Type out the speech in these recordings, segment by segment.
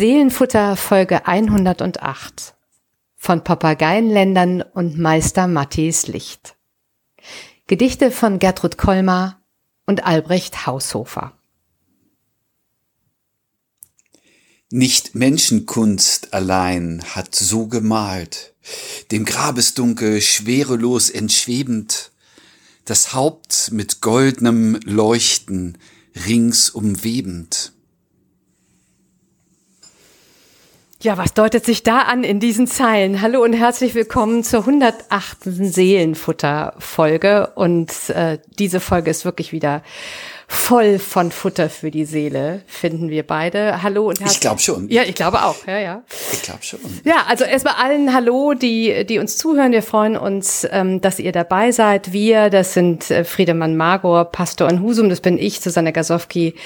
Seelenfutter Folge 108 von Papageienländern und Meister Matthäus Licht. Gedichte von Gertrud Kolmar und Albrecht Haushofer. Nicht Menschenkunst allein hat so gemalt, dem Grabesdunkel schwerelos entschwebend, das Haupt mit goldnem Leuchten rings umwebend. Ja, was deutet sich da an in diesen Zeilen? Hallo und herzlich willkommen zur 108. Seelenfutter-Folge. Und äh, diese Folge ist wirklich wieder voll von Futter für die Seele, finden wir beide. Hallo und herzlich. Ich glaube schon. Ja, ich glaube auch. Ja, ja. Ich glaube schon. Ja, also erstmal allen Hallo, die, die uns zuhören. Wir freuen uns, ähm, dass ihr dabei seid. Wir, das sind äh, Friedemann Magor, Pastor in Husum, das bin ich, Susanne Gasowski,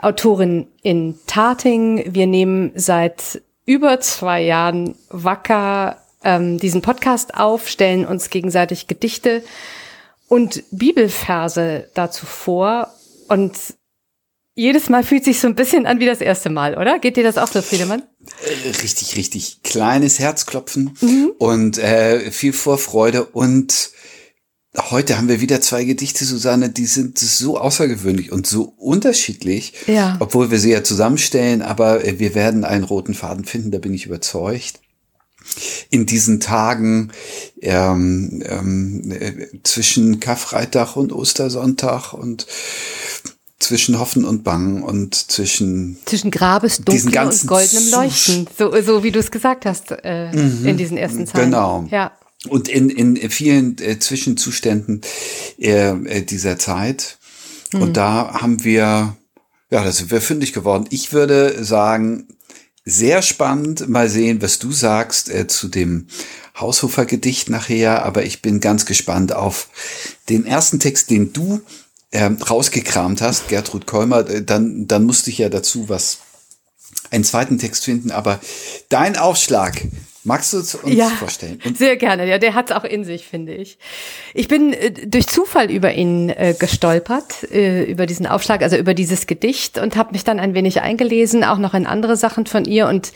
Autorin in Tarting. Wir nehmen seit über zwei Jahren wacker ähm, diesen Podcast auf, stellen uns gegenseitig Gedichte und Bibelverse dazu vor. Und jedes Mal fühlt sich so ein bisschen an wie das erste Mal, oder? Geht dir das auch so, Friedemann? Äh, richtig, richtig. Kleines Herzklopfen mhm. und äh, viel Vorfreude und Heute haben wir wieder zwei Gedichte, Susanne, die sind so außergewöhnlich und so unterschiedlich, ja. obwohl wir sie ja zusammenstellen, aber äh, wir werden einen roten Faden finden, da bin ich überzeugt. In diesen Tagen ähm, ähm, äh, zwischen Karfreitag und Ostersonntag und zwischen Hoffen und Bangen und zwischen zwischen Grabesdunkel und goldenem Leuchten, so, so wie du es gesagt hast äh, mhm, in diesen ersten Zeilen. Genau. Ja. Und in, in vielen äh, Zwischenzuständen äh, äh, dieser Zeit. Mhm. Und da haben wir, ja, da sind wir fündig geworden. Ich würde sagen, sehr spannend. Mal sehen, was du sagst äh, zu dem Haushofer-Gedicht nachher. Aber ich bin ganz gespannt auf den ersten Text, den du äh, rausgekramt hast, Gertrud Kolmer. Äh, dann, dann musste ich ja dazu was, einen zweiten Text finden. Aber dein Aufschlag Magst du es uns ja, vorstellen? Und sehr gerne. Ja, der hat es auch in sich, finde ich. Ich bin äh, durch Zufall über ihn äh, gestolpert, äh, über diesen Aufschlag, also über dieses Gedicht und habe mich dann ein wenig eingelesen, auch noch in andere Sachen von ihr und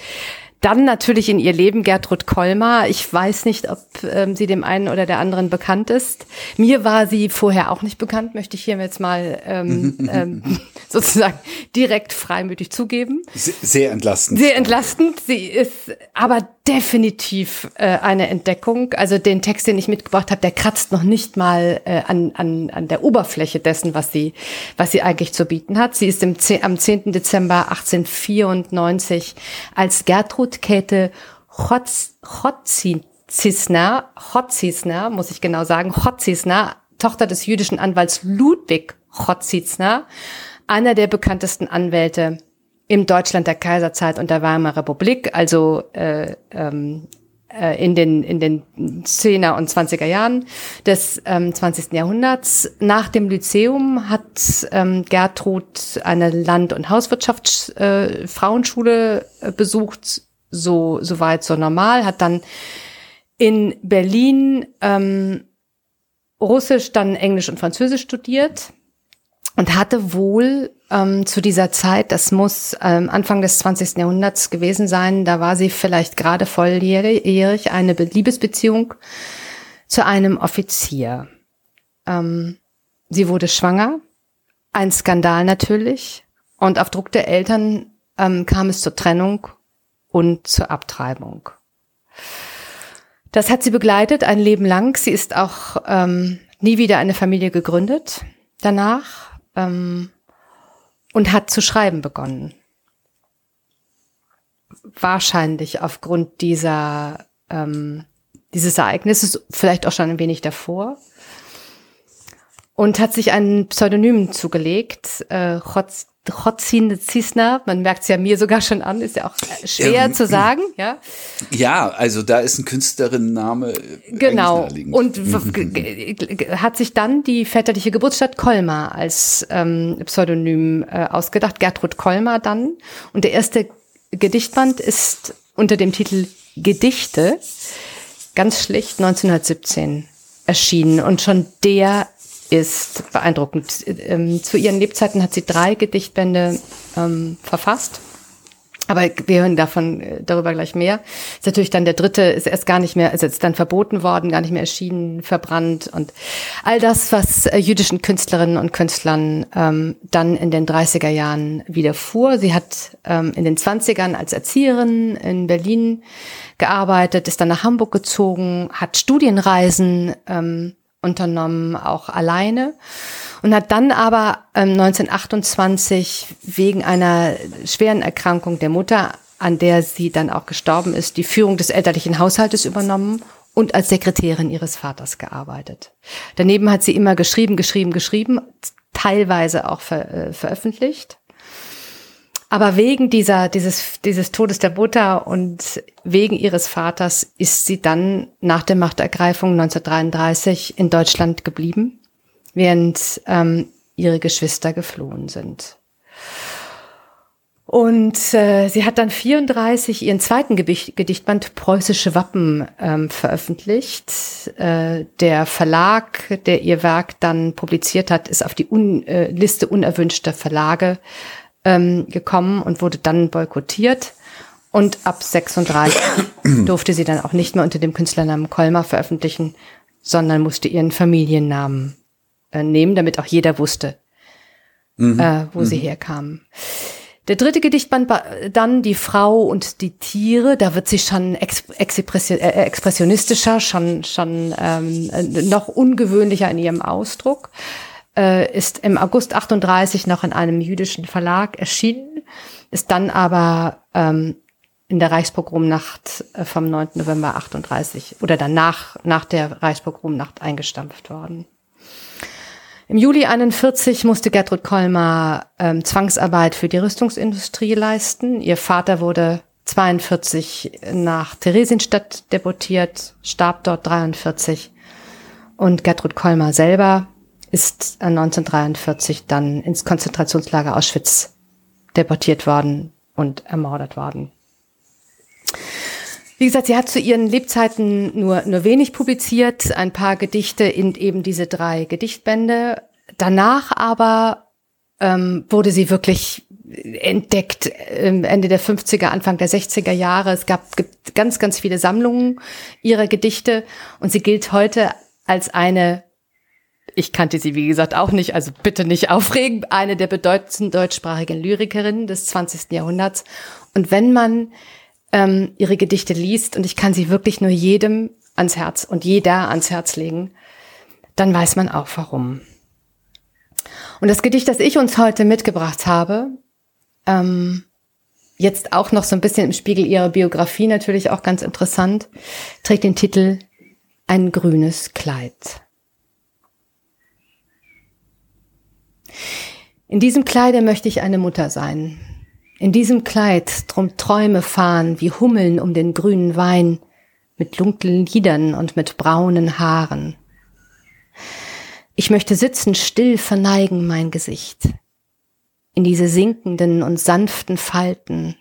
dann natürlich in ihr Leben Gertrud Kolmar. Ich weiß nicht, ob ähm, sie dem einen oder der anderen bekannt ist. Mir war sie vorher auch nicht bekannt, möchte ich hier jetzt mal ähm, ähm, sozusagen direkt freimütig zugeben. Sehr entlastend. Sehr entlastend. Sie ist aber definitiv äh, eine Entdeckung. Also den Text, den ich mitgebracht habe, der kratzt noch nicht mal äh, an, an, an der Oberfläche dessen, was sie, was sie eigentlich zu bieten hat. Sie ist im, am 10. Dezember 1894 als Gertrud Käthe Chotzisner, Chotzisner, muss ich genau sagen, Chotzisner, Tochter des jüdischen Anwalts Ludwig Chotzisner, einer der bekanntesten Anwälte im Deutschland der Kaiserzeit und der Weimarer Republik, also äh, ähm, äh, in den in den 10er und 20er Jahren des ähm, 20. Jahrhunderts. Nach dem Lyzeum hat ähm, Gertrud eine Land- und Hauswirtschaftsfrauenschule äh, äh, besucht, so so weit so normal, hat dann in Berlin ähm, Russisch, dann Englisch und Französisch studiert und hatte wohl ähm, zu dieser Zeit, das muss ähm, Anfang des 20. Jahrhunderts gewesen sein, da war sie vielleicht gerade volljährig, eine Liebesbeziehung zu einem Offizier. Ähm, sie wurde schwanger, ein Skandal natürlich, und auf Druck der Eltern ähm, kam es zur Trennung und zur Abtreibung. Das hat sie begleitet ein Leben lang. Sie ist auch ähm, nie wieder eine Familie gegründet danach ähm, und hat zu schreiben begonnen. Wahrscheinlich aufgrund dieser, ähm, dieses Ereignisses, vielleicht auch schon ein wenig davor. Und hat sich ein Pseudonym zugelegt, äh, Trotzin Zisner, man merkt es ja mir sogar schon an, ist ja auch schwer ähm, zu sagen, ja. Ja, also da ist ein Künstlerinnenname. Äh, genau. Und hat sich dann die väterliche Geburtsstadt Kolmar als ähm, Pseudonym äh, ausgedacht, Gertrud Kolmar dann. Und der erste Gedichtband ist unter dem Titel Gedichte ganz schlicht 1917 erschienen. Und schon der ist beeindruckend. Ähm, zu ihren Lebzeiten hat sie drei Gedichtbände ähm, verfasst. Aber wir hören davon äh, darüber gleich mehr. Ist natürlich dann der dritte, ist erst gar nicht mehr, ist jetzt dann verboten worden, gar nicht mehr erschienen, verbrannt und all das, was äh, jüdischen Künstlerinnen und Künstlern ähm, dann in den 30er Jahren widerfuhr. Sie hat ähm, in den 20ern als Erzieherin in Berlin gearbeitet, ist dann nach Hamburg gezogen, hat Studienreisen ähm, unternommen, auch alleine und hat dann aber ähm, 1928 wegen einer schweren Erkrankung der Mutter, an der sie dann auch gestorben ist, die Führung des elterlichen Haushaltes übernommen und als Sekretärin ihres Vaters gearbeitet. Daneben hat sie immer geschrieben, geschrieben, geschrieben, teilweise auch ver, äh, veröffentlicht. Aber wegen dieser, dieses, dieses Todes der Mutter und wegen ihres Vaters ist sie dann nach der Machtergreifung 1933 in Deutschland geblieben während ähm, ihre Geschwister geflohen sind. Und äh, sie hat dann 34 ihren zweiten Gedicht, Gedichtband Preußische Wappen ähm, veröffentlicht. Äh, der Verlag, der ihr Werk dann publiziert hat, ist auf die Un äh, Liste unerwünschter Verlage ähm, gekommen und wurde dann boykottiert. Und ab 36 durfte sie dann auch nicht mehr unter dem Künstlernamen Kolmar veröffentlichen, sondern musste ihren Familiennamen äh, nehmen, damit auch jeder wusste, mhm. äh, wo mhm. sie herkamen. Der dritte Gedichtband dann die Frau und die Tiere. Da wird sie schon ex expression, äh, expressionistischer, schon schon ähm, noch ungewöhnlicher in ihrem Ausdruck. Äh, ist im August 38 noch in einem jüdischen Verlag erschienen, ist dann aber ähm, in der Reichspogromnacht äh, vom 9. November 38 oder danach nach der Reichspogromnacht eingestampft worden. Im Juli 41 musste Gertrud Kolmar ähm, Zwangsarbeit für die Rüstungsindustrie leisten. Ihr Vater wurde 42 nach Theresienstadt deportiert, starb dort 43. Und Gertrud Kolmar selber ist 1943 dann ins Konzentrationslager Auschwitz deportiert worden und ermordet worden. Wie gesagt, sie hat zu ihren Lebzeiten nur, nur wenig publiziert, ein paar Gedichte in eben diese drei Gedichtbände. Danach aber ähm, wurde sie wirklich entdeckt ähm, Ende der 50er, Anfang der 60er Jahre. Es gab ganz, ganz viele Sammlungen ihrer Gedichte und sie gilt heute als eine, ich kannte sie wie gesagt auch nicht, also bitte nicht aufregen, eine der bedeutendsten deutschsprachigen Lyrikerinnen des 20. Jahrhunderts. Und wenn man ähm, ihre Gedichte liest und ich kann sie wirklich nur jedem ans Herz und jeder ans Herz legen, dann weiß man auch warum. Und das Gedicht, das ich uns heute mitgebracht habe, ähm, jetzt auch noch so ein bisschen im Spiegel ihrer Biografie natürlich auch ganz interessant, trägt den Titel Ein grünes Kleid. In diesem Kleide möchte ich eine Mutter sein, in diesem Kleid drum Träume fahren wie Hummeln um den grünen Wein, mit dunklen Lidern und mit braunen Haaren. Ich möchte sitzen, still verneigen mein Gesicht, in diese sinkenden und sanften Falten,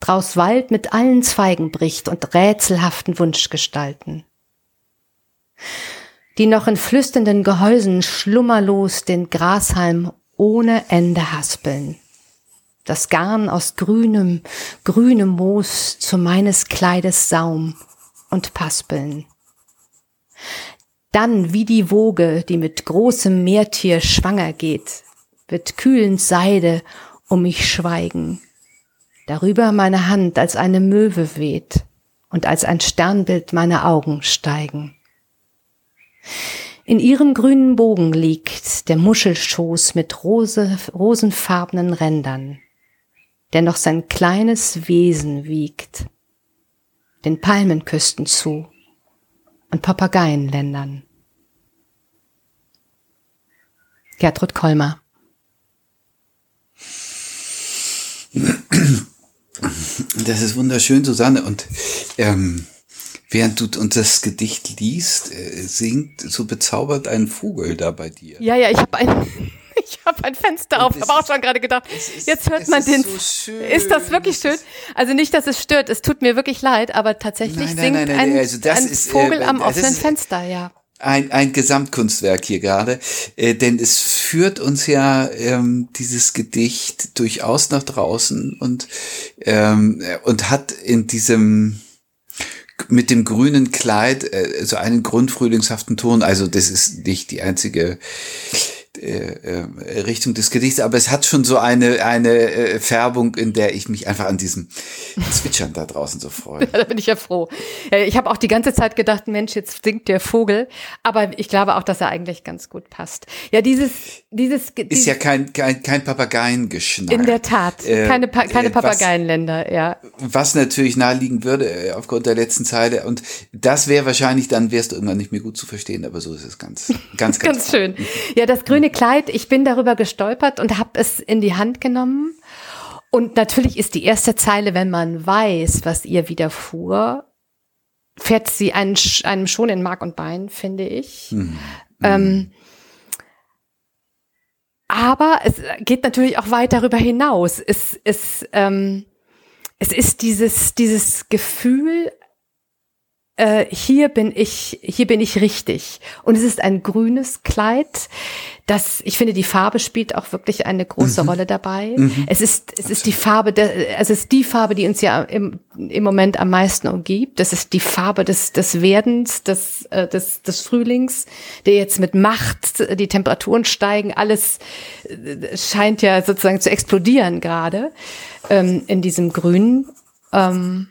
draus Wald mit allen Zweigen bricht und rätselhaften Wunschgestalten, die noch in flüsternden Gehäusen schlummerlos den Grashalm ohne Ende haspeln das Garn aus grünem, grünem Moos zu meines Kleides Saum und Paspeln. Dann wie die Woge, die mit großem Meertier schwanger geht, wird kühlend Seide um mich schweigen. Darüber meine Hand als eine Möwe weht und als ein Sternbild meine Augen steigen. In ihrem grünen Bogen liegt der Muschelschoß mit rose, rosenfarbenen Rändern der noch sein kleines Wesen wiegt, den Palmenküsten zu und Papageienländern. Gertrud Kolmer. Das ist wunderschön, Susanne. Und ähm, während du uns das Gedicht liest, äh, singt so bezaubert ein Vogel da bei dir. Ja, ja, ich habe ein ich habe ein Fenster auf, habe auch schon gerade gedacht, ist, jetzt hört man den. So ist das wirklich schön? Also nicht, dass es stört, es tut mir wirklich leid, aber tatsächlich nein, nein, singt nein, ein, also ein ist, Vogel äh, am offenen ist, Fenster, ja. ein, ein Gesamtkunstwerk hier gerade, äh, denn es führt uns ja ähm, dieses Gedicht durchaus nach draußen und ähm, und hat in diesem mit dem grünen Kleid äh, so einen grundfrühlingshaften Ton. Also das ist nicht die einzige äh, äh, Richtung des Gedichts, aber es hat schon so eine, eine äh, Färbung, in der ich mich einfach an diesem Zwitschern da draußen so freue. da bin ich ja froh. Ich habe auch die ganze Zeit gedacht, Mensch, jetzt singt der Vogel, aber ich glaube auch, dass er eigentlich ganz gut passt. Ja, dieses, dieses, ist ja kein, kein, kein Papageiengeschnack. In der Tat, keine, pa keine Papageienländer, ja. Was natürlich naheliegen würde aufgrund der letzten Zeile und das wäre wahrscheinlich, dann wärst du irgendwann nicht mehr gut zu verstehen, aber so ist es ganz, ganz, ganz, ganz schön. Ja, das grüne grüne Kleid, ich bin darüber gestolpert und habe es in die Hand genommen. Und natürlich ist die erste Zeile, wenn man weiß, was ihr widerfuhr, fährt sie einen, einem schon in Mark und Bein, finde ich. Mhm. Ähm, aber es geht natürlich auch weit darüber hinaus. Es, es, ähm, es ist dieses, dieses Gefühl, äh, hier bin ich, hier bin ich richtig. Und es ist ein grünes Kleid. Das, ich finde, die Farbe spielt auch wirklich eine große mhm. Rolle dabei. Mhm. Es ist, es ist die Farbe, der, es ist die Farbe, die uns ja im, im Moment am meisten umgibt. Das ist die Farbe des, des Werdens, des, äh, des, des Frühlings, der jetzt mit Macht, die Temperaturen steigen, alles äh, scheint ja sozusagen zu explodieren gerade ähm, in diesem Grün. Ähm,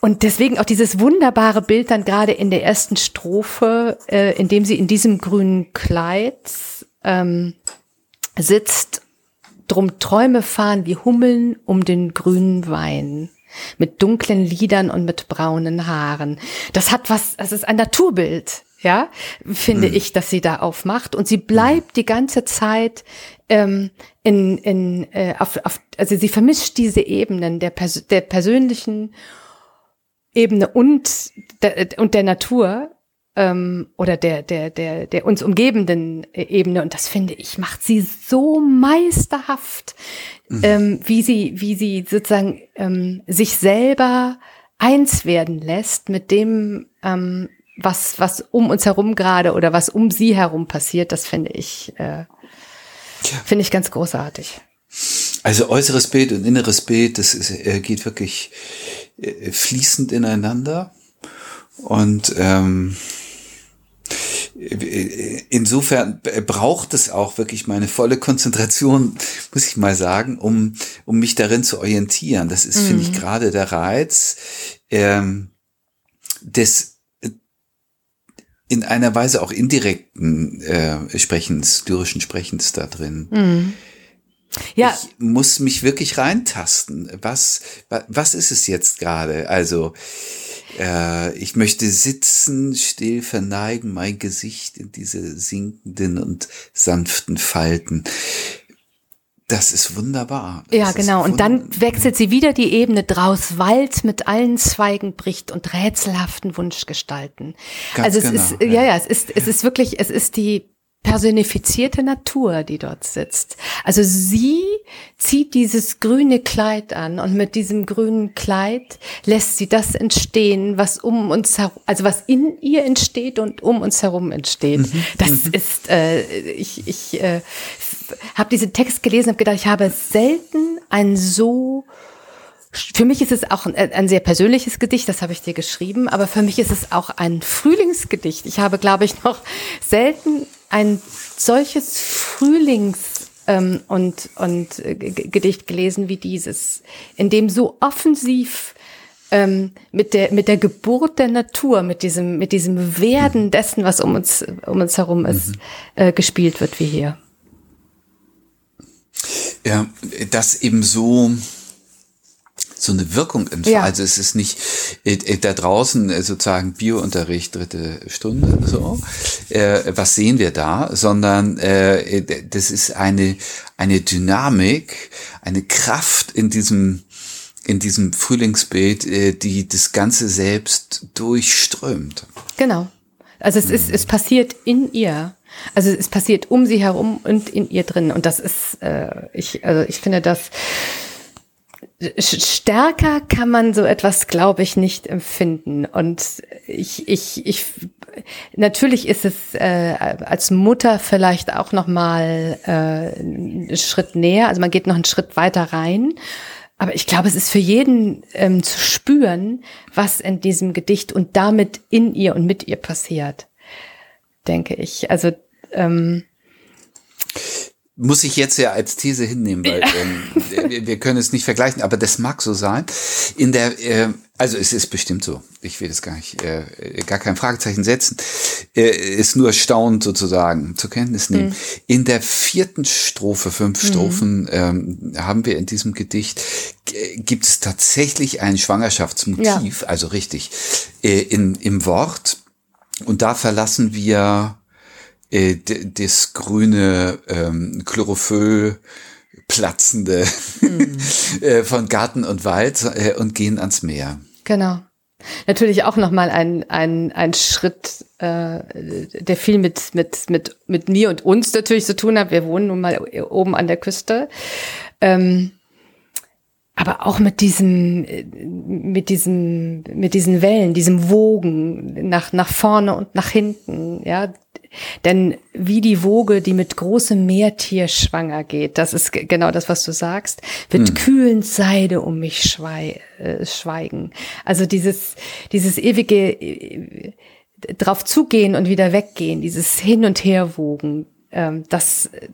und deswegen auch dieses wunderbare Bild dann gerade in der ersten Strophe, äh, in dem sie in diesem grünen Kleid ähm, sitzt, drum Träume fahren wie Hummeln um den grünen Wein mit dunklen Lidern und mit braunen Haaren. Das hat was, das ist ein Naturbild, ja, finde mhm. ich, dass sie da aufmacht. Und sie bleibt die ganze Zeit ähm, in, in, äh, auf, auf, also sie vermischt diese Ebenen der, Pers der persönlichen Ebene und der, und der Natur ähm, oder der, der, der, der uns umgebenden Ebene. Und das finde ich, macht sie so meisterhaft, mhm. ähm, wie sie, wie sie sozusagen ähm, sich selber eins werden lässt mit dem, ähm, was, was um uns herum gerade oder was um sie herum passiert. Das finde ich, äh, finde ich ganz großartig. Also äußeres Bild und inneres Bild, das ist, äh, geht wirklich äh, fließend ineinander. Und ähm, insofern braucht es auch wirklich meine volle Konzentration, muss ich mal sagen, um, um mich darin zu orientieren. Das ist, mhm. finde ich, mhm. gerade der Reiz ähm, des in einer Weise auch indirekten äh, Sprechens, lyrischen Sprechens da drin. Mhm. Ja. Ich muss mich wirklich reintasten. Was, was ist es jetzt gerade? Also, äh, ich möchte sitzen, still verneigen, mein Gesicht in diese sinkenden und sanften Falten. Das ist wunderbar. Das ja, genau. Und dann wechselt sie wieder die Ebene draus. Wald mit allen Zweigen bricht und rätselhaften Wunschgestalten. Ganz also es genau, ist, ja, ja, ja, es ist, es ist wirklich, es ist die personifizierte Natur, die dort sitzt. Also sie zieht dieses grüne Kleid an und mit diesem grünen Kleid lässt sie das entstehen, was um uns herum, also was in ihr entsteht und um uns herum entsteht. Mhm. Das mhm. ist, äh, ich, ich äh, habe diesen Text gelesen und gedacht, ich habe selten ein so für mich ist es auch ein, ein, sehr persönliches Gedicht, das habe ich dir geschrieben, aber für mich ist es auch ein Frühlingsgedicht. Ich habe, glaube ich, noch selten ein solches Frühlings- ähm, und, und äh, Gedicht gelesen wie dieses, in dem so offensiv ähm, mit der mit der Geburt der Natur, mit diesem mit diesem Werden dessen, was um uns um uns herum ist, mhm. äh, gespielt wird wie hier. Ja, das eben so so eine Wirkung entfaltet. Ja. Also es ist nicht äh, äh, da draußen äh, sozusagen Biounterricht dritte Stunde so. Äh, was sehen wir da? Sondern äh, das ist eine eine Dynamik, eine Kraft in diesem in diesem Frühlingsbild, äh, die das Ganze selbst durchströmt. Genau. Also es ist, es passiert in ihr. Also es passiert um sie herum und in ihr drin. Und das ist, äh, ich, also ich finde das stärker kann man so etwas, glaube ich, nicht empfinden. Und ich, ich, ich natürlich ist es äh, als Mutter vielleicht auch noch mal äh, einen Schritt näher. Also man geht noch einen Schritt weiter rein. Aber ich glaube, es ist für jeden ähm, zu spüren, was in diesem Gedicht und damit in ihr und mit ihr passiert, denke ich. Also ähm, muss ich jetzt ja als These hinnehmen, weil ähm, wir können es nicht vergleichen, aber das mag so sein. In der, äh, also es ist bestimmt so. Ich will das gar nicht, äh, gar kein Fragezeichen setzen. Äh, ist nur staunend sozusagen zur Kenntnis nehmen. Mhm. In der vierten Strophe, fünf mhm. Strophen ähm, haben wir in diesem Gedicht gibt es tatsächlich ein Schwangerschaftsmotiv, ja. also richtig äh, in im Wort. Und da verlassen wir äh, das grüne ähm, Chlorophyll platzende hm. äh, von Garten und Wald äh, und gehen ans Meer. Genau. Natürlich auch nochmal ein, ein, ein Schritt, äh, der viel mit, mit, mit, mit mir und uns natürlich zu tun hat. Wir wohnen nun mal oben an der Küste. Ähm, aber auch mit diesem, mit diesem, mit diesen Wellen, diesem Wogen nach, nach vorne und nach hinten, ja. Denn wie die Woge, die mit großem Meertier schwanger geht, das ist genau das, was du sagst, wird hm. kühlend Seide um mich schwei äh, schweigen. Also dieses, dieses ewige äh, drauf zugehen und wieder weggehen, dieses Hin und Her wogen, ähm, das äh,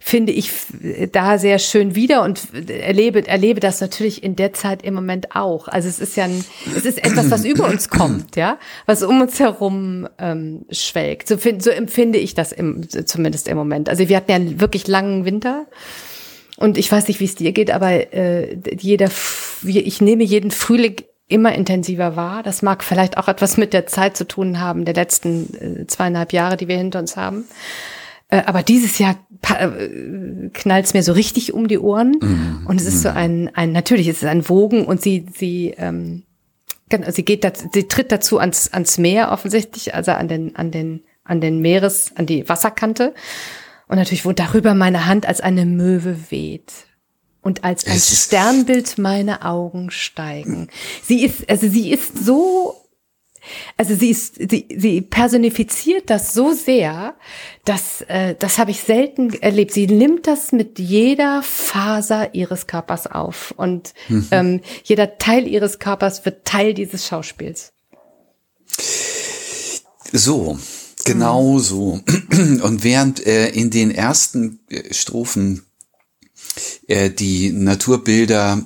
finde ich da sehr schön wieder und erlebe, erlebe das natürlich in der Zeit im Moment auch. Also es ist ja ein, es ist etwas, was über uns kommt, ja, was um uns herum ähm, schwelgt. So, so empfinde ich das im, zumindest im Moment. Also wir hatten ja einen wirklich langen Winter. Und ich weiß nicht, wie es dir geht, aber äh, jeder, ich nehme jeden Frühling immer intensiver wahr. Das mag vielleicht auch etwas mit der Zeit zu tun haben, der letzten äh, zweieinhalb Jahre, die wir hinter uns haben. Äh, aber dieses Jahr äh, knallt es mir so richtig um die Ohren. Mhm. Und es ist so mhm. ein, ein, natürlich ist es ein Wogen und sie, sie, ähm, sie geht, dazu, sie tritt dazu ans, ans Meer offensichtlich, also an den, an den, an den Meeres, an die Wasserkante. Und natürlich, wo darüber meine Hand als eine Möwe weht und als ein Sternbild meine Augen steigen. Sie ist, also sie ist so also sie ist, sie, sie personifiziert das so sehr, dass äh, das habe ich selten erlebt. Sie nimmt das mit jeder Faser ihres Körpers auf und mhm. ähm, jeder Teil ihres Körpers wird Teil dieses Schauspiels. So, genau mhm. so. Und während äh, in den ersten äh, Strophen äh, die Naturbilder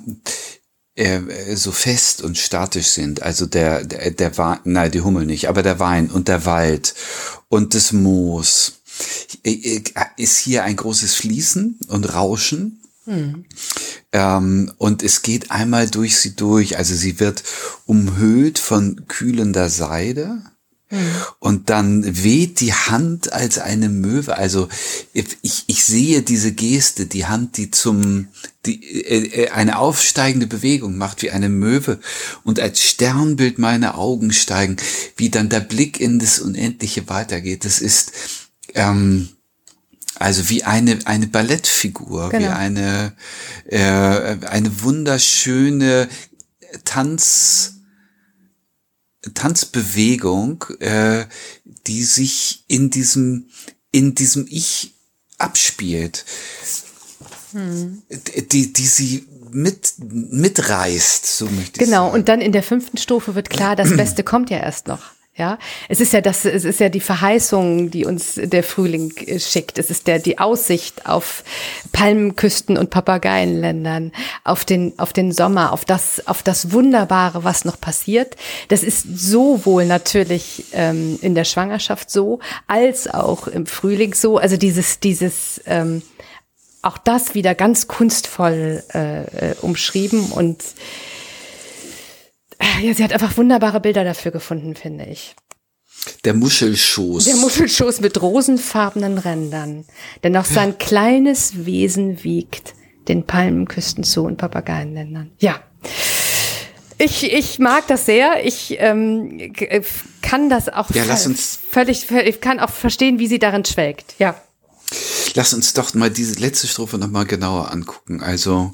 äh, so fest und statisch sind. Also der, der, der Wein, nein, die Hummel nicht, aber der Wein und der Wald und das Moos. Äh, äh, ist hier ein großes Fließen und Rauschen. Mhm. Ähm, und es geht einmal durch sie durch. Also sie wird umhüllt von kühlender Seide. Und dann weht die Hand als eine Möwe. Also ich, ich sehe diese Geste, die Hand, die zum die äh, äh, eine aufsteigende Bewegung macht wie eine Möwe und als Sternbild meine Augen steigen, wie dann der Blick in das Unendliche weitergeht. Das ist ähm, also wie eine eine Ballettfigur, genau. wie eine äh, eine wunderschöne Tanz Tanzbewegung, äh, die sich in diesem, in diesem Ich abspielt, hm. die, die sie mit, mitreißt, so möchte ich genau, sagen. und dann in der fünften Stufe wird klar, das Beste kommt ja erst noch. Ja, es ist ja das, es ist ja die Verheißung, die uns der Frühling äh, schickt. Es ist der, die Aussicht auf Palmenküsten und Papageienländern, auf den, auf den Sommer, auf das, auf das Wunderbare, was noch passiert. Das ist sowohl natürlich ähm, in der Schwangerschaft so, als auch im Frühling so. Also dieses, dieses, ähm, auch das wieder ganz kunstvoll äh, äh umschrieben und ja, sie hat einfach wunderbare Bilder dafür gefunden, finde ich. Der Muschelschoß. Der Muschelschoß mit rosenfarbenen Rändern, der noch sein kleines Wesen wiegt, den Palmenküsten zu und Papageienländern. Ja. Ich, ich mag das sehr. Ich ähm, kann das auch ja, lass uns völlig, ich kann auch verstehen, wie sie darin schwelgt. Ja. Lass uns doch mal diese letzte Strophe nochmal genauer angucken. Also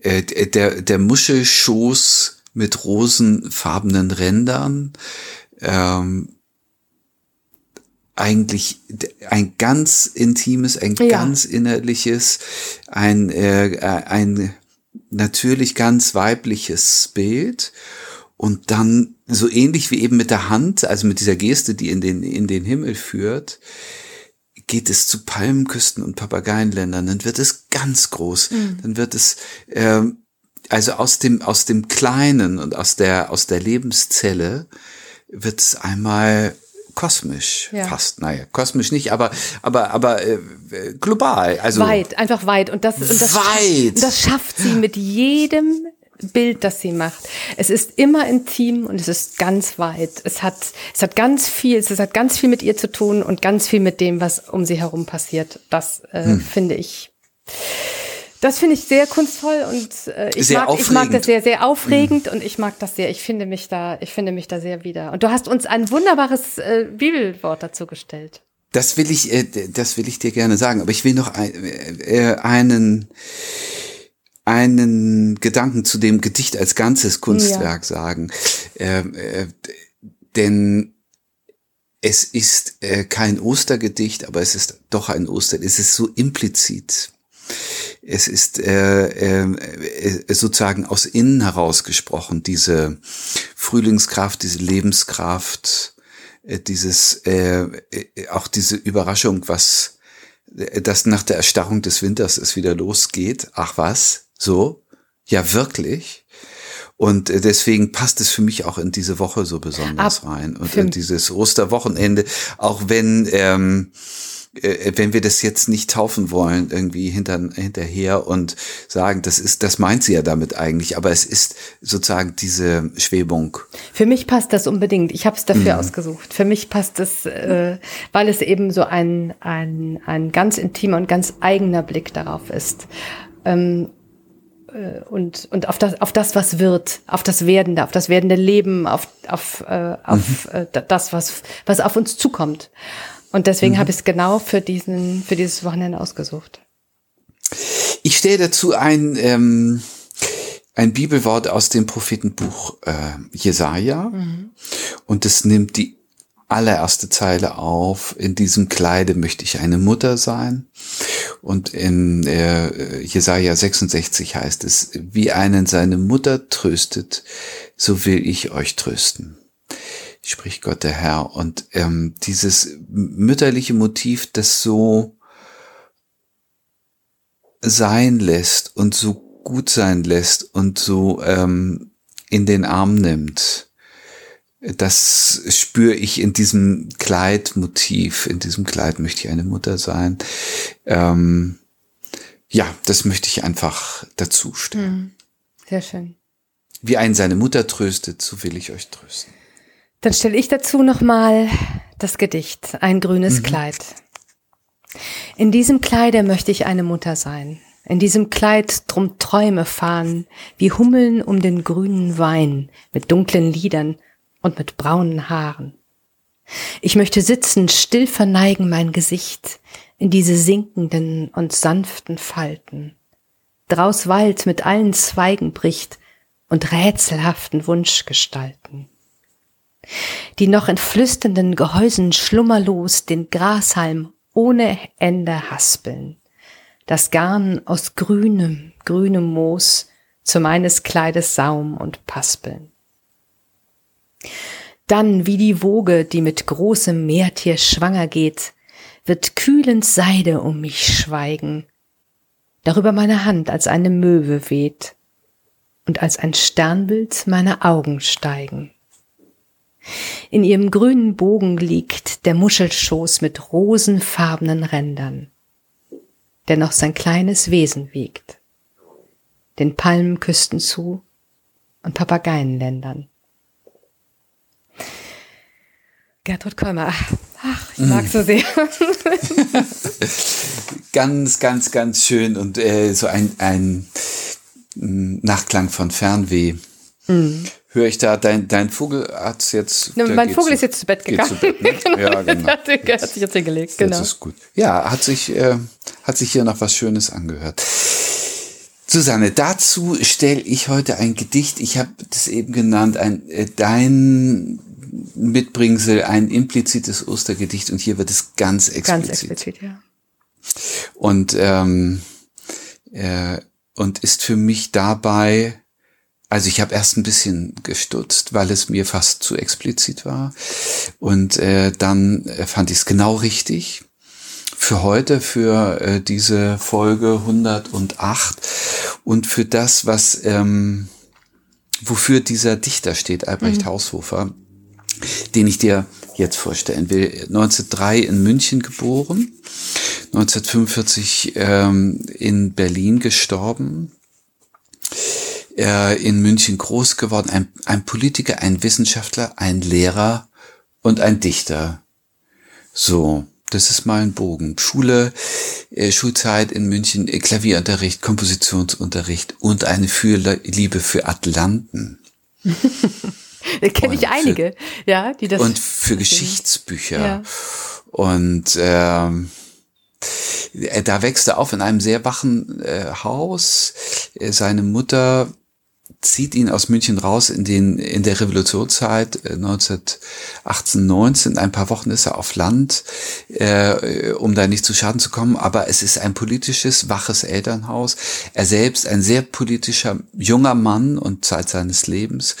äh, der, der Muschelschoß mit rosenfarbenen Rändern ähm, eigentlich ein ganz intimes, ein ja. ganz innerliches, ein, äh, ein natürlich ganz weibliches Bild und dann so ähnlich wie eben mit der Hand, also mit dieser Geste, die in den, in den Himmel führt, geht es zu Palmenküsten und Papageienländern, dann wird es ganz groß, mhm. dann wird es, äh, also aus dem, aus dem Kleinen und aus der, aus der Lebenszelle wird es einmal kosmisch ja. fast naja kosmisch nicht aber aber aber äh, global also weit einfach weit und das und das weit das schafft sie mit jedem Bild, das sie macht. Es ist immer intim und es ist ganz weit. Es hat, es hat ganz viel, es hat ganz viel mit ihr zu tun und ganz viel mit dem, was um sie herum passiert. Das äh, hm. finde ich. Das finde ich sehr kunstvoll und äh, ich, mag, ich mag das sehr, sehr aufregend mhm. und ich mag das sehr. Ich finde mich da, ich finde mich da sehr wieder. Und du hast uns ein wunderbares äh, Bibelwort dazu gestellt. Das will ich, äh, das will ich dir gerne sagen. Aber ich will noch ein, äh, einen einen Gedanken zu dem Gedicht als ganzes Kunstwerk ja. sagen. Äh, äh, denn es ist äh, kein Ostergedicht, aber es ist doch ein Oster. Es ist so implizit. Es ist äh, äh, sozusagen aus innen heraus gesprochen, diese Frühlingskraft, diese Lebenskraft, äh, dieses äh, äh auch diese Überraschung, was äh, das nach der Erstarrung des Winters es wieder losgeht. Ach was, so, ja wirklich. Und äh, deswegen passt es für mich auch in diese Woche so besonders Ab, rein und in dieses Osterwochenende, auch wenn ähm, äh, wenn wir das jetzt nicht taufen wollen, irgendwie hinter, hinterher und sagen, das ist, das meint sie ja damit eigentlich, aber es ist sozusagen diese Schwebung. Für mich passt das unbedingt. Ich habe es dafür mhm. ausgesucht. Für mich passt es, äh, weil es eben so ein, ein, ein ganz intimer und ganz eigener Blick darauf ist. Ähm, äh, und, und auf das, auf das, was wird, auf das Werdende, auf das werdende Leben, auf, auf, äh, auf mhm. äh, das, was, was auf uns zukommt. Und deswegen mhm. habe ich es genau für diesen, für dieses Wochenende ausgesucht. Ich stelle dazu ein, ähm, ein Bibelwort aus dem Prophetenbuch äh, Jesaja. Mhm. Und es nimmt die allererste Zeile auf. In diesem Kleide möchte ich eine Mutter sein. Und in äh, Jesaja 66 heißt es, wie einen seine Mutter tröstet, so will ich euch trösten. Spricht Gott der Herr. Und ähm, dieses mütterliche Motiv, das so sein lässt und so gut sein lässt und so ähm, in den Arm nimmt, das spüre ich in diesem Kleidmotiv. In diesem Kleid möchte ich eine Mutter sein. Ähm, ja, das möchte ich einfach dazu stellen. Hm, sehr schön. Wie einen seine Mutter tröstet, so will ich euch trösten. Dann stelle ich dazu nochmal das Gedicht, ein grünes mhm. Kleid. In diesem Kleide möchte ich eine Mutter sein. In diesem Kleid drum Träume fahren, wie Hummeln um den grünen Wein, mit dunklen Lidern und mit braunen Haaren. Ich möchte sitzen, still verneigen mein Gesicht in diese sinkenden und sanften Falten. Draus Wald mit allen Zweigen bricht und rätselhaften Wunschgestalten. Die noch in flüsternden Gehäusen schlummerlos den Grashalm ohne Ende haspeln. Das Garn aus grünem, grünem Moos zu meines Kleides Saum und Paspeln. Dann wie die Woge, die mit großem Meertier schwanger geht, wird kühlend Seide um mich schweigen, darüber meine Hand als eine Möwe weht und als ein Sternbild meine Augen steigen. In ihrem grünen Bogen liegt der Muschelschoß mit rosenfarbenen Rändern, der noch sein kleines Wesen wiegt, den Palmenküsten zu und Papageienländern. Gertrud Kolmer. Ach, ich mag so sehr. ganz, ganz, ganz schön und äh, so ein, ein Nachklang von Fernweh. Mhm. Höre ich da, dein, dein Vogel hat's jetzt. Ne, mein Vogel zu, ist jetzt zu Bett gegangen. Zu Bett, ne? genau. Ja, genau. hat, hat sich jetzt hingelegt, genau. Das ist gut. Ja, hat sich, äh, hat sich hier noch was Schönes angehört. Susanne, dazu stelle ich heute ein Gedicht. Ich habe das eben genannt, ein äh, dein Mitbringsel, ein implizites Ostergedicht und hier wird es ganz explizit. Ganz explizit, ja. Und, ähm, äh, und ist für mich dabei, also ich habe erst ein bisschen gestutzt, weil es mir fast zu explizit war. Und äh, dann fand ich es genau richtig für heute, für äh, diese Folge 108 und für das, was ähm, wofür dieser Dichter steht, Albrecht mhm. Haushofer, den ich dir jetzt vorstellen will. 1903 in München geboren, 1945 ähm, in Berlin gestorben, äh, in München groß geworden, ein, ein Politiker, ein Wissenschaftler, ein Lehrer und ein Dichter. So, das ist mal ein Bogen. Schule, äh, Schulzeit in München, äh, Klavierunterricht, Kompositionsunterricht und eine für Liebe für Atlanten. da kenne ich einige, für, ja, die das. Und für Geschichtsbücher. Ja. Und ähm, äh, da wächst er auf in einem sehr wachen äh, Haus. Äh, seine Mutter zieht ihn aus München raus in den in der Revolutionszeit 1918 äh, 19 ein paar Wochen ist er auf Land äh, um da nicht zu Schaden zu kommen. Aber es ist ein politisches waches Elternhaus. Er selbst ein sehr politischer junger Mann und Zeit seines Lebens.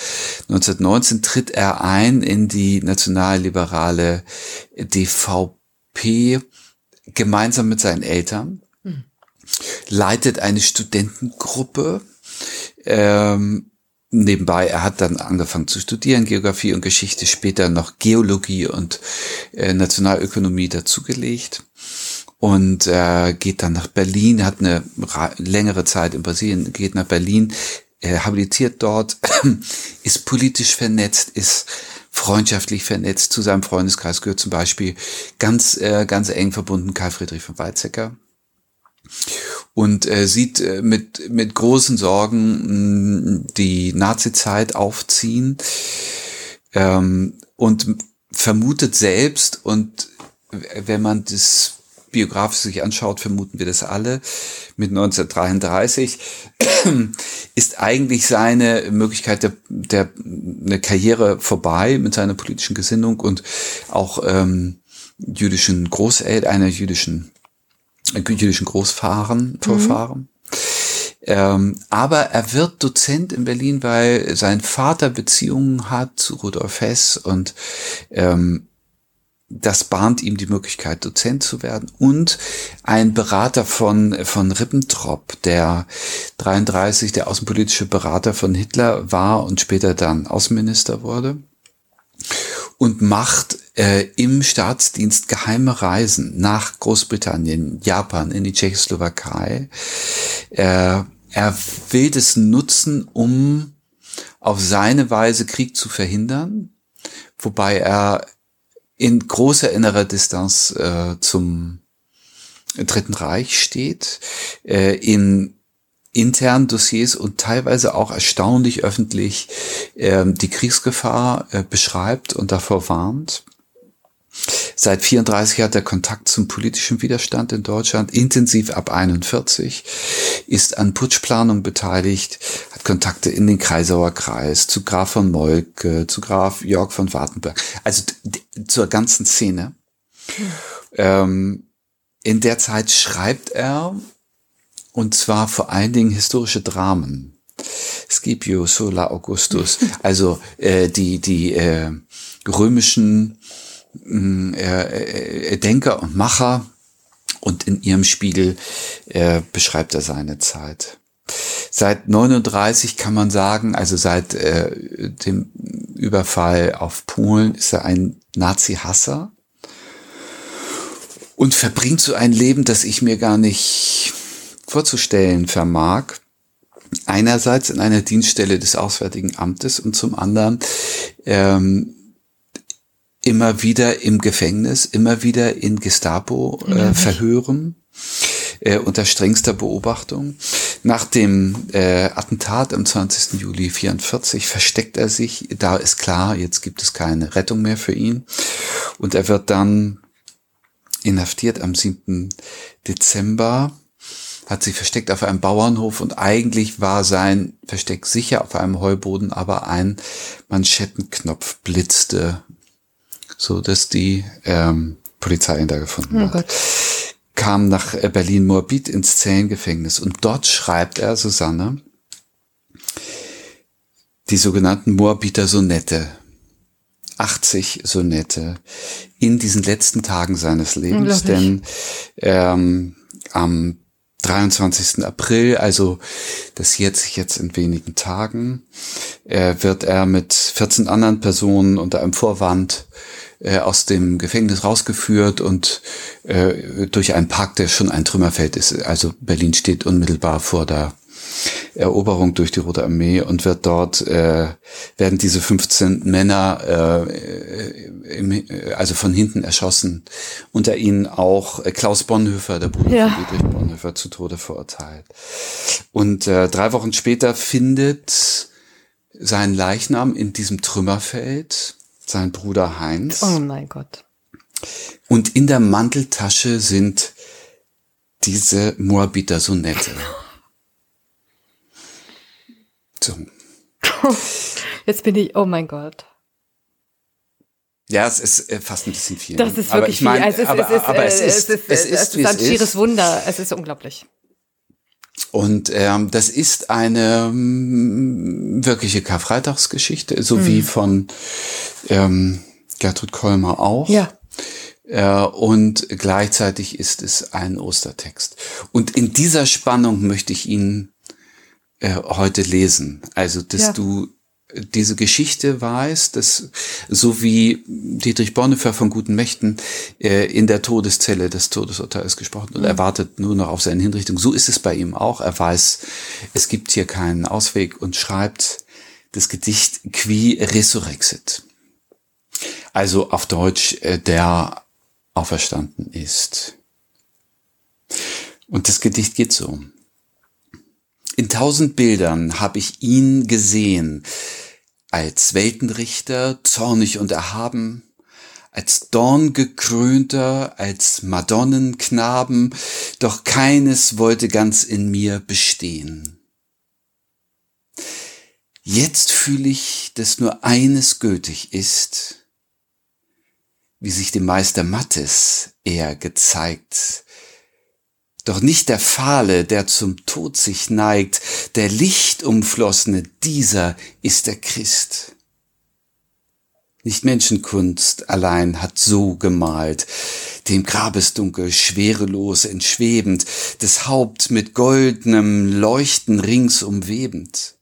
1919 tritt er ein in die nationalliberale DVP gemeinsam mit seinen Eltern hm. leitet eine Studentengruppe ähm, nebenbei, er hat dann angefangen zu studieren, Geografie und Geschichte, später noch Geologie und äh, Nationalökonomie dazugelegt und äh, geht dann nach Berlin, hat eine längere Zeit in Brasilien, geht nach Berlin, äh, habilitiert dort, ist politisch vernetzt, ist freundschaftlich vernetzt. Zu seinem Freundeskreis gehört zum Beispiel ganz, äh, ganz eng verbunden Karl Friedrich von Weizsäcker und äh, sieht äh, mit, mit großen Sorgen mh, die Nazi-Zeit aufziehen ähm, und vermutet selbst und wenn man das biografisch sich anschaut, vermuten wir das alle, mit 1933 ist eigentlich seine Möglichkeit der, der eine Karriere vorbei mit seiner politischen Gesinnung und auch ähm, jüdischen Großeltern, einer jüdischen jüdischen Großfahren, Vorfahren. Mhm. Ähm, aber er wird Dozent in Berlin, weil sein Vater Beziehungen hat zu Rudolf Hess und ähm, das bahnt ihm die Möglichkeit, Dozent zu werden. Und ein Berater von, von Ribbentrop, der 33 der außenpolitische Berater von Hitler war und später dann Außenminister wurde und macht äh, im Staatsdienst geheime Reisen nach Großbritannien, Japan, in die Tschechoslowakei. Äh, er will das nutzen, um auf seine Weise Krieg zu verhindern, wobei er in großer innerer Distanz äh, zum Dritten Reich steht, äh, in internen Dossiers und teilweise auch erstaunlich öffentlich äh, die Kriegsgefahr äh, beschreibt und davor warnt. Seit 34 hat er Kontakt zum politischen Widerstand in Deutschland, intensiv ab 41, ist an Putschplanung beteiligt, hat Kontakte in den Kreisauer Kreis, zu Graf von Molke, zu Graf Jörg von Wartenberg, also zur ganzen Szene. Ähm, in der Zeit schreibt er, und zwar vor allen Dingen historische Dramen. Scipio, Sola Augustus, also äh, die, die äh, römischen äh, Denker und Macher und in ihrem Spiegel äh, beschreibt er seine Zeit. Seit 39 kann man sagen, also seit äh, dem Überfall auf Polen ist er ein Nazi-Hasser und verbringt so ein Leben, das ich mir gar nicht vorzustellen vermag. Einerseits in einer Dienststelle des Auswärtigen Amtes und zum anderen ähm, immer wieder im Gefängnis, immer wieder in Gestapo-Verhören äh, äh, unter strengster Beobachtung. Nach dem äh, Attentat am 20. Juli 44 versteckt er sich. Da ist klar, jetzt gibt es keine Rettung mehr für ihn. Und er wird dann inhaftiert am 7. Dezember hat sich versteckt auf einem Bauernhof und eigentlich war sein Versteck sicher auf einem Heuboden, aber ein Manschettenknopf blitzte so dass die ähm, Polizei ihn da gefunden oh hat. Kam nach äh, Berlin-Moabit ins Zellengefängnis und dort schreibt er, Susanne, die sogenannten Moabiter Sonette. 80 Sonette in diesen letzten Tagen seines Lebens, denn ähm, am 23. April, also das jetzt jetzt in wenigen Tagen, äh, wird er mit 14 anderen Personen unter einem Vorwand äh, aus dem Gefängnis rausgeführt und äh, durch einen Park, der schon ein Trümmerfeld ist. Also Berlin steht unmittelbar vor der Eroberung durch die Rote Armee und wird dort, äh, werden diese 15 Männer äh, im, also von hinten erschossen. Unter ihnen auch äh, Klaus Bonhoeffer, der Bruder ja. von Friedrich Bonhoeffer, zu Tode verurteilt. Und äh, drei Wochen später findet sein Leichnam in diesem Trümmerfeld sein Bruder Heinz. Oh mein Gott. Und in der Manteltasche sind diese Moabiter Sonette. So. Jetzt bin ich, oh mein Gott. Ja, es ist äh, fast ein bisschen viel. Das ist wirklich ich mein, viel. Also es ist, aber, es ist, es ist, es ist, es ist ein schieres Wunder. Es ist unglaublich. Und ähm, das ist eine ähm, wirkliche Karfreitagsgeschichte, so hm. wie von ähm, Gertrud Kolmer auch. Ja. Äh, und gleichzeitig ist es ein Ostertext. Und in dieser Spannung möchte ich Ihnen äh, heute lesen. Also, dass ja. du diese Geschichte weißt, dass so wie Dietrich Bonhoeffer von guten Mächten äh, in der Todeszelle des Todesurteils gesprochen und mhm. erwartet nur noch auf seine Hinrichtung, so ist es bei ihm auch. Er weiß, es gibt hier keinen Ausweg und schreibt das Gedicht Qui Resurrexit. Also auf Deutsch, äh, der auferstanden ist. Und das Gedicht geht so. In tausend Bildern habe ich ihn gesehen, als Weltenrichter, zornig und erhaben, als Dorngekrönter, als Madonnenknaben, doch keines wollte ganz in mir bestehen. Jetzt fühle ich, dass nur eines gültig ist, wie sich dem Meister Mattes er gezeigt, doch nicht der Fahle, der zum Tod sich neigt, der Lichtumflossene, dieser ist der Christ. Nicht Menschenkunst allein hat so gemalt, dem Grabesdunkel schwerelos entschwebend, des Haupt mit goldenem Leuchten rings umwebend.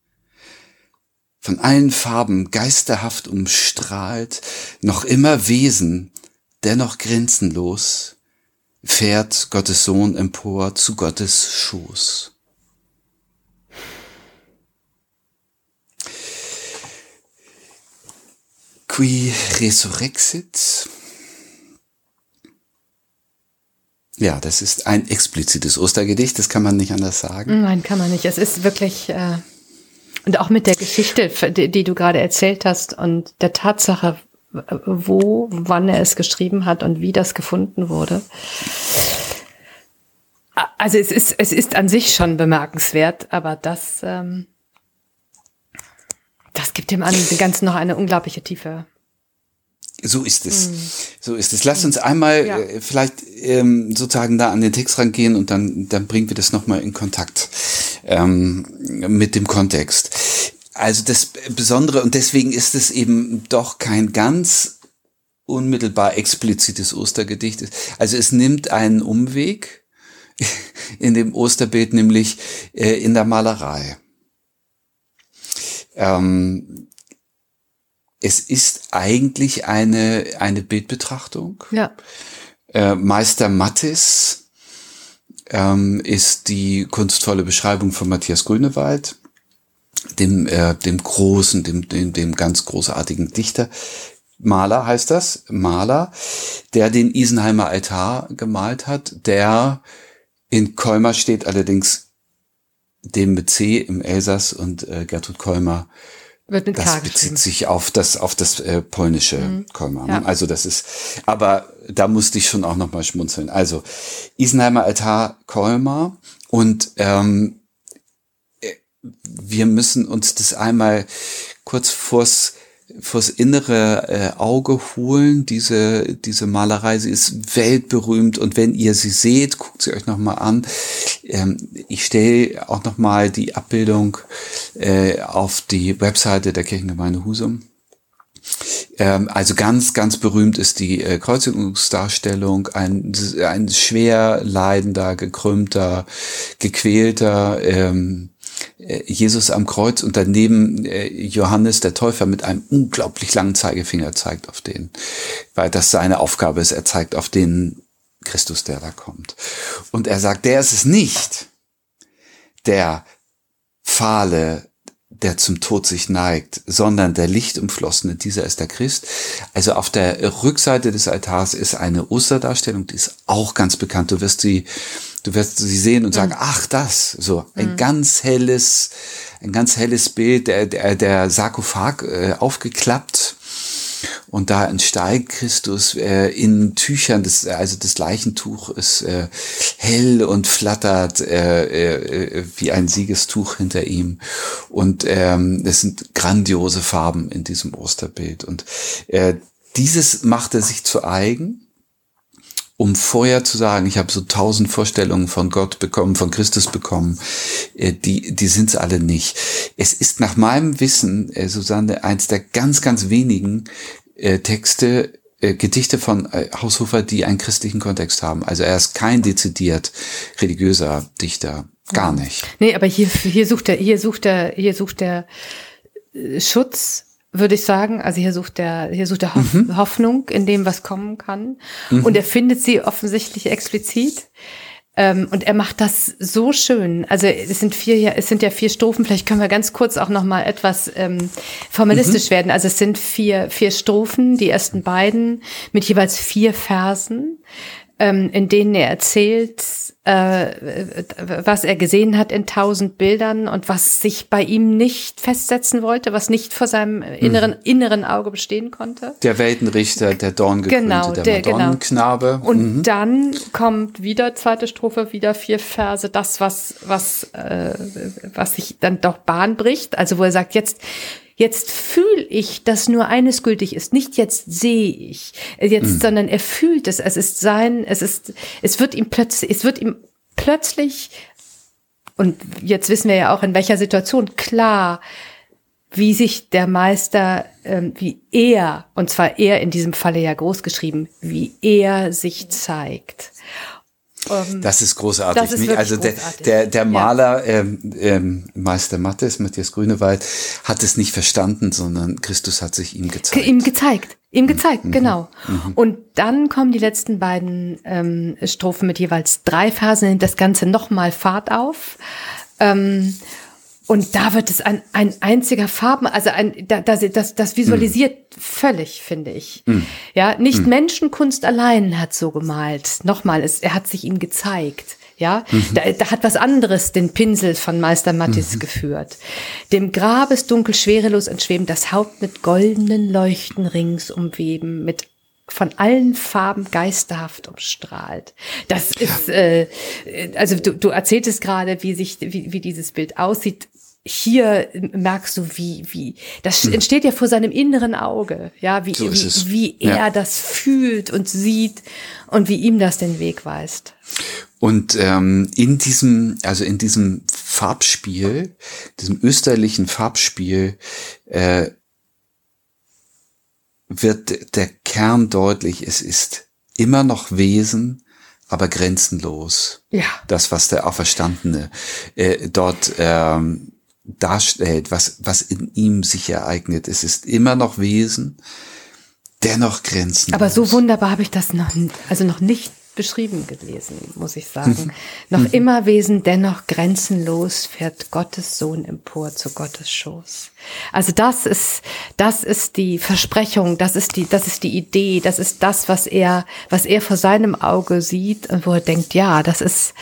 Von allen Farben geisterhaft umstrahlt, noch immer Wesen, dennoch grenzenlos, fährt Gottes Sohn empor zu Gottes Schoß. Qui resurrexit. Ja, das ist ein explizites Ostergedicht, das kann man nicht anders sagen. Nein, kann man nicht. Es ist wirklich, äh, und auch mit der Geschichte, die, die du gerade erzählt hast und der Tatsache, wo, wann er es geschrieben hat und wie das gefunden wurde. Also es ist, es ist an sich schon bemerkenswert, aber das, ähm, das gibt dem Ganzen noch eine unglaubliche Tiefe. So ist es. Mhm. So ist es. Lass uns einmal ja. äh, vielleicht ähm, sozusagen da an den Text rangehen und dann, dann bringen wir das nochmal in Kontakt ähm, mit dem Kontext. Also das Besondere, und deswegen ist es eben doch kein ganz unmittelbar explizites Ostergedicht. Also es nimmt einen Umweg in dem Osterbild, nämlich äh, in der Malerei. Ähm, es ist eigentlich eine, eine Bildbetrachtung. Ja. Äh, Meister Mattis ähm, ist die kunstvolle Beschreibung von Matthias Grünewald dem, äh, dem großen, dem, dem, dem ganz großartigen Dichter. Maler heißt das, Maler, der den Isenheimer Altar gemalt hat, der in Kolmar steht, allerdings dem mit C im Elsass und äh, Gertrud Kolmar wird mit das K bezieht sich auf das auf das äh, polnische mhm. Kolmar. Ne? Ja. Also das ist, aber da musste ich schon auch noch mal schmunzeln. Also Isenheimer Altar Kolmar und ähm, wir müssen uns das einmal kurz vors fürs innere äh, Auge holen. Diese, diese Malerei, sie ist weltberühmt und wenn ihr sie seht, guckt sie euch nochmal an. Ähm, ich stelle auch nochmal die Abbildung äh, auf die Webseite der Kirchengemeinde Husum. Ähm, also ganz, ganz berühmt ist die äh, Kreuzigungsdarstellung, ein, ein schwer leidender, gekrümmter, gequälter, ähm, äh, Jesus am Kreuz und daneben äh, Johannes der Täufer mit einem unglaublich langen Zeigefinger zeigt auf den, weil das seine Aufgabe ist. Er zeigt auf den Christus, der da kommt. Und er sagt, der ist es nicht, der fahle, der zum Tod sich neigt, sondern der Lichtumflossene, dieser ist der Christ. Also auf der Rückseite des Altars ist eine Osterdarstellung, die ist auch ganz bekannt. Du wirst sie Du wirst sie sehen und sagen, mhm. ach das, so ein mhm. ganz helles, ein ganz helles Bild, der, der, der Sarkophag äh, aufgeklappt und da entsteigt Christus äh, in Tüchern, das, also das Leichentuch ist äh, hell und flattert äh, äh, wie ein Siegestuch hinter ihm. Und ähm, es sind grandiose Farben in diesem Osterbild. Und äh, dieses macht er sich zu eigen um vorher zu sagen, ich habe so tausend Vorstellungen von Gott bekommen, von Christus bekommen, äh, die, die sind's alle nicht. Es ist nach meinem Wissen, äh, Susanne, eins der ganz, ganz wenigen äh, Texte, Gedichte von Haushofer, die einen christlichen Kontext haben. Also er ist kein dezidiert religiöser Dichter, gar nicht. Nee, aber hier, hier sucht er, hier sucht er, hier sucht er Schutz würde ich sagen. Also hier sucht er, hier sucht er Hoff mhm. Hoffnung in dem, was kommen kann. Mhm. Und er findet sie offensichtlich explizit. Ähm, und er macht das so schön. Also es sind vier, es sind ja vier Strophen. Vielleicht können wir ganz kurz auch noch mal etwas ähm, formalistisch mhm. werden. Also es sind vier, vier Strophen, die ersten beiden mit jeweils vier Versen, ähm, in denen er erzählt, äh, was er gesehen hat in tausend Bildern und was sich bei ihm nicht festsetzen wollte, was nicht vor seinem inneren, mhm. inneren Auge bestehen konnte. Der Weltenrichter, der Dorngekrönte, genau, der, der genau. Madonnenknabe. Genau. Und mhm. dann kommt wieder, zweite Strophe, wieder vier Verse, das, was, was, äh, was sich dann doch Bahn bricht. Also wo er sagt, jetzt, Jetzt fühle ich, dass nur eines gültig ist. Nicht jetzt sehe ich, jetzt, mhm. sondern er fühlt es. Es ist sein, es ist, es wird ihm plötzlich, es wird ihm plötzlich, und jetzt wissen wir ja auch in welcher Situation, klar, wie sich der Meister, ähm, wie er, und zwar er in diesem Falle ja groß geschrieben, wie er sich zeigt. Ähm, das ist großartig. Das ist also der, großartig. der, der Maler, ja. ähm, ähm, Meister Mattes, Matthias Grünewald, hat es nicht verstanden, sondern Christus hat sich ihm gezeigt. Ihm gezeigt. Ihm mhm. gezeigt, mhm. genau. Mhm. Und dann kommen die letzten beiden ähm, Strophen mit jeweils drei Versen, nimmt das Ganze nochmal Fahrt auf. Ähm, und da wird es ein, ein einziger Farben, also ein, das, das, das visualisiert mm. völlig, finde ich. Mm. Ja, nicht mm. Menschenkunst allein hat so gemalt. Nochmal, es, er hat sich ihm gezeigt. Ja, mhm. da, da hat was anderes den Pinsel von Meister Mattis mhm. geführt. Dem Grabesdunkel schwerelos entschweben, das Haupt mit goldenen Leuchten rings umweben, mit von allen Farben geisterhaft umstrahlt. Das ist, äh, also du, du erzähltest gerade, wie sich, wie, wie dieses Bild aussieht hier merkst du, wie, wie, das hm. entsteht ja vor seinem inneren Auge, ja, wie, so wie, wie er ja. das fühlt und sieht und wie ihm das den Weg weist. Und ähm, in diesem, also in diesem Farbspiel, diesem österlichen Farbspiel, äh, wird der Kern deutlich, es ist immer noch Wesen, aber grenzenlos. Ja. Das, was der Auferstandene äh, dort ähm, darstellt, was, was in ihm sich ereignet. Es ist immer noch Wesen, dennoch Grenzen. Aber so wunderbar habe ich das noch, also noch nicht beschrieben gelesen, muss ich sagen. noch immer Wesen, dennoch grenzenlos fährt Gottes Sohn empor zu Gottes Schoß. Also das ist, das ist die Versprechung, das ist die, das ist die Idee, das ist das, was er, was er vor seinem Auge sieht und wo er denkt, ja, das ist,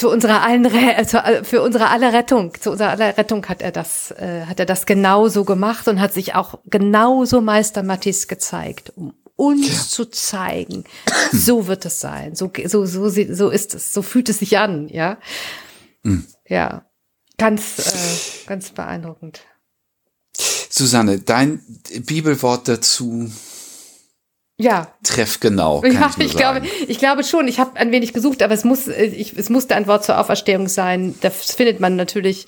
zu unserer allen Re äh, äh, für unsere aller Rettung, zu unserer aller Rettung hat er das, äh, hat er das genauso gemacht und hat sich auch genauso Meister Matisse gezeigt, um uns ja. zu zeigen, so wird es sein, so so so so ist es, so fühlt es sich an, ja, mhm. ja, ganz äh, ganz beeindruckend. Susanne, dein Bibelwort dazu Ja, treffgenau, kann ja, ich ich sagen. glaube, ich glaube schon. Ich habe ein wenig gesucht, aber es muss, äh, ich, es musste ein Wort zur Auferstehung sein. Das findet man natürlich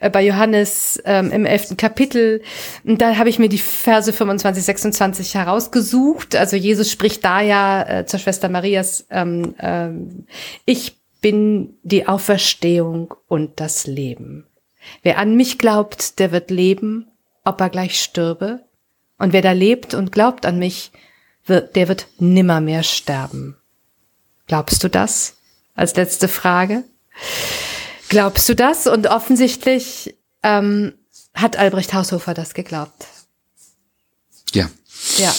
äh, bei Johannes ähm, im elften Kapitel. Und da habe ich mir die Verse 25, 26 herausgesucht. Also Jesus spricht da ja äh, zur Schwester Marias, ähm, ähm, ich bin die Auferstehung und das Leben. Wer an mich glaubt, der wird leben, ob er gleich stürbe. Und wer da lebt und glaubt an mich, der wird nimmermehr sterben. Glaubst du das? Als letzte Frage. Glaubst du das? Und offensichtlich ähm, hat Albrecht Haushofer das geglaubt. Ja. Ja.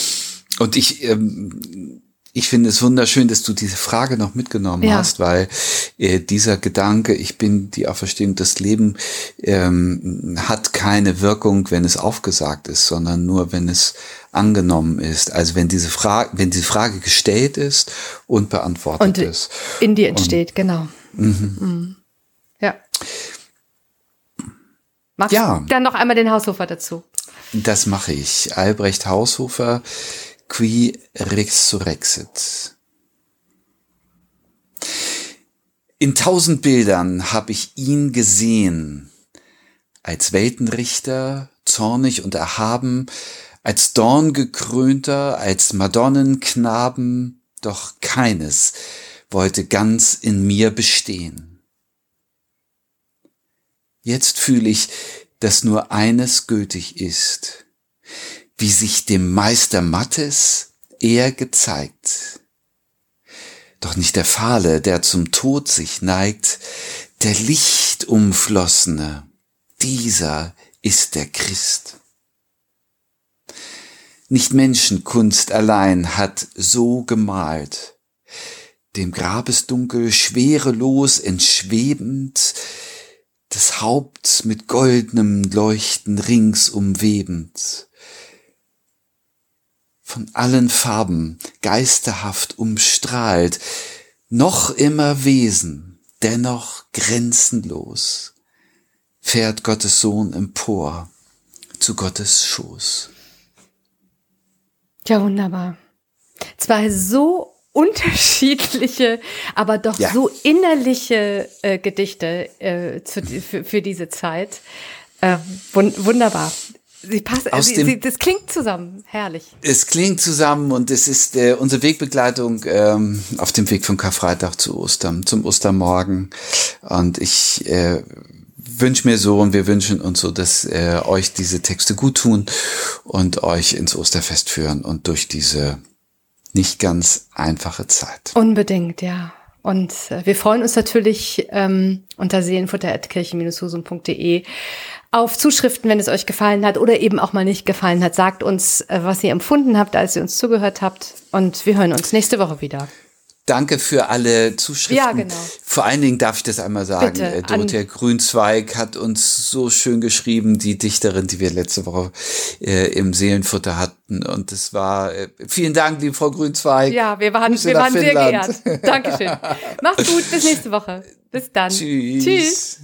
Und ich, ähm, ich finde es wunderschön, dass du diese Frage noch mitgenommen Ja. hast, weil äh, dieser Gedanke, ich bin die Auferstehung des Lebens, ähm, hat keine Wirkung, wenn es aufgesagt ist, sondern nur, wenn es angenommen ist. Also wenn diese Frage, wenn diese Frage gestellt ist und beantwortet Und ist. in dir entsteht, genau. Mhm. Ja. Magst Ja. du dann noch einmal den Haushofer dazu? Das mache ich. Albrecht Haushofer, Qui Resurrexit. In tausend Bildern habe ich ihn gesehen, als Weltenrichter, zornig und erhaben, als Dorngekrönter, als Madonenknaben, doch keines wollte ganz in mir bestehen. Jetzt fühle ich, dass nur eines gültig ist, wie sich dem Meister Mattes er gezeigt. Doch nicht der Fahle, der zum Tod sich neigt, der Lichtumflossene, dieser ist der Christ. Nicht Menschenkunst allein hat so gemalt, dem Grabesdunkel schwerelos entschwebend, des Haupts mit goldenem Leuchten rings umwebend, von allen Farben geisterhaft umstrahlt, noch immer Wesen, dennoch grenzenlos, fährt Gottes Sohn empor zu Gottes Schoß. Ja, wunderbar. Zwei so unterschiedliche, aber doch Ja. so innerliche äh, Gedichte äh, zu, für, für diese Zeit. Äh, wun wunderbar. Sie sie, das klingt zusammen. Herrlich. Es klingt zusammen und es ist äh, unsere Wegbegleitung ähm, auf dem Weg von Karfreitag zu Ostern, zum Ostermorgen. Und ich äh, wünsche mir so und wir wünschen uns so, dass äh, euch diese Texte gut tun und euch ins Osterfest führen und durch diese nicht ganz einfache Zeit. Unbedingt, ja. Und äh, wir freuen uns natürlich ähm, unter seelenfutter.kirche-husum.de auf Zuschriften, wenn es euch gefallen hat oder eben auch mal nicht gefallen hat. Sagt uns, äh, was ihr empfunden habt, als ihr uns zugehört habt. Und wir hören uns nächste Woche wieder. Danke für alle Zuschriften. Ja, genau. Vor allen Dingen darf ich das einmal sagen. Bitte, äh, Dorothea Grünzweig hat uns so schön geschrieben, die Dichterin, die wir letzte Woche äh, im Seelenfutter hatten. Und es war, äh, vielen Dank, liebe Frau Grünzweig. Ja, wir waren, Grüße wir waren sehr geehrt. Dankeschön. Macht's gut, bis nächste Woche. Bis dann. Tschüss. Tschüss.